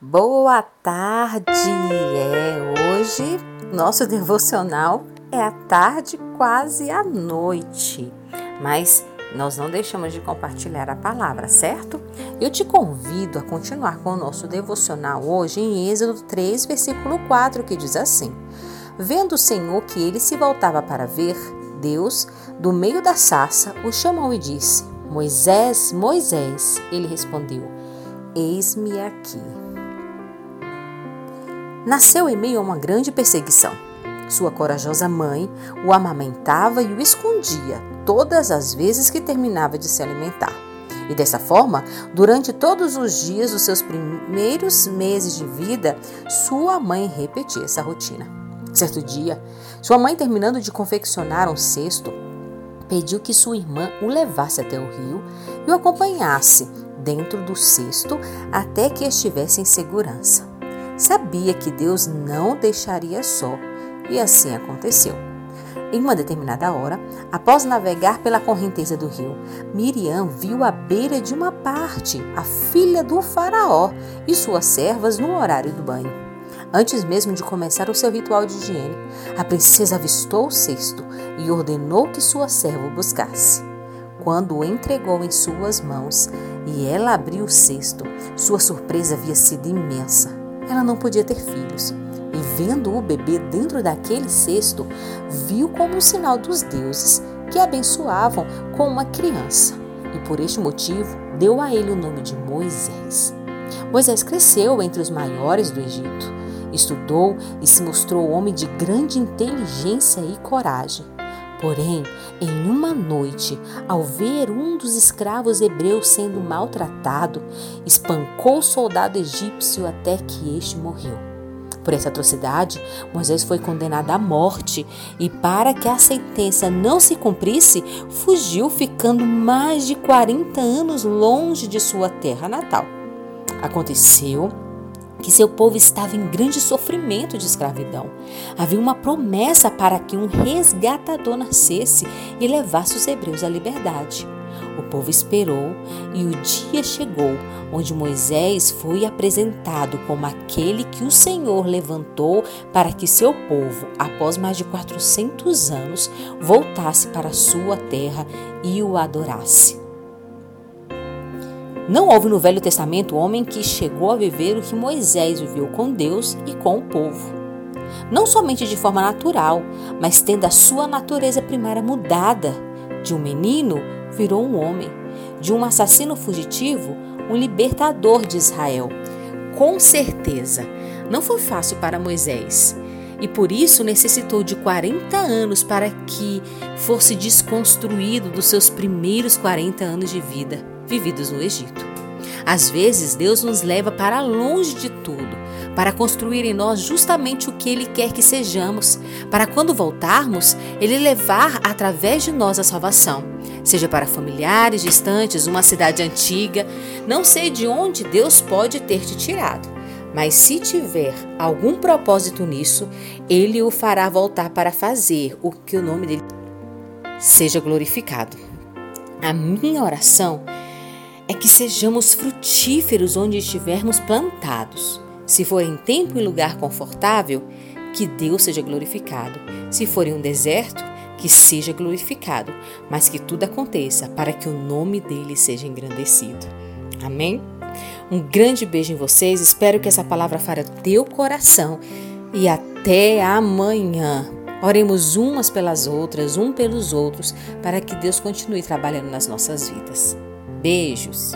Boa tarde! É hoje nosso devocional é a tarde, quase à noite, mas nós não deixamos de compartilhar a palavra, certo? Eu te convido a continuar com o nosso devocional hoje em Êxodo 3, versículo 4, que diz assim: Vendo o Senhor que ele se voltava para ver, Deus, do meio da sarça, o chamou e disse: Moisés, Moisés. Ele respondeu: Eis-me aqui. Nasceu em meio a uma grande perseguição. Sua corajosa mãe o amamentava e o escondia todas as vezes que terminava de se alimentar. E dessa forma, durante todos os dias dos seus primeiros meses de vida, sua mãe repetia essa rotina. Certo dia, sua mãe, terminando de confeccionar um cesto, pediu que sua irmã o levasse até o rio e o acompanhasse dentro do cesto até que estivesse em segurança. Sabia que Deus não deixaria só, e assim aconteceu. Em uma determinada hora, após navegar pela correnteza do rio, Miriam viu à beira de uma parte a filha do faraó e suas servas no horário do banho. Antes mesmo de começar o seu ritual de higiene, a princesa avistou o cesto e ordenou que sua serva o buscasse. Quando o entregou em suas mãos e ela abriu o cesto, sua surpresa havia sido imensa ela não podia ter filhos. E vendo o bebê dentro daquele cesto, viu como um sinal dos deuses que abençoavam com uma criança. E por este motivo deu a ele o nome de Moisés. Moisés cresceu entre os maiores do Egito. Estudou e se mostrou homem de grande inteligência e coragem. Porém, em uma noite, ao ver um dos escravos hebreus sendo maltratado, espancou o soldado egípcio até que este morreu. Por essa atrocidade, Moisés foi condenado à morte e, para que a sentença não se cumprisse, fugiu, ficando mais de 40 anos longe de sua terra natal. Aconteceu que seu povo estava em grande sofrimento de escravidão. Havia uma promessa para que um resgatador nascesse e levasse os hebreus à liberdade. O povo esperou e o dia chegou onde Moisés foi apresentado como aquele que o Senhor levantou para que seu povo, após mais de 400 anos, voltasse para sua terra e o adorasse. Não houve no Velho Testamento homem que chegou a viver o que Moisés viveu com Deus e com o povo. Não somente de forma natural, mas tendo a sua natureza primária mudada. De um menino virou um homem, de um assassino fugitivo, um libertador de Israel. Com certeza, não foi fácil para Moisés e por isso necessitou de 40 anos para que fosse desconstruído dos seus primeiros 40 anos de vida vividos no Egito. Às vezes, Deus nos leva para longe de tudo, para construir em nós justamente o que Ele quer que sejamos, para quando voltarmos, Ele levar através de nós a salvação, seja para familiares distantes, uma cidade antiga. Não sei de onde Deus pode ter te tirado, mas se tiver algum propósito nisso, Ele o fará voltar para fazer o que o nome dele seja glorificado. A minha oração é que sejamos frutíferos onde estivermos plantados. Se for em tempo e lugar confortável, que Deus seja glorificado. Se for em um deserto, que seja glorificado, mas que tudo aconteça para que o nome dele seja engrandecido. Amém? Um grande beijo em vocês, espero que essa palavra fare teu coração e até amanhã. Oremos umas pelas outras, um pelos outros, para que Deus continue trabalhando nas nossas vidas. Beijos!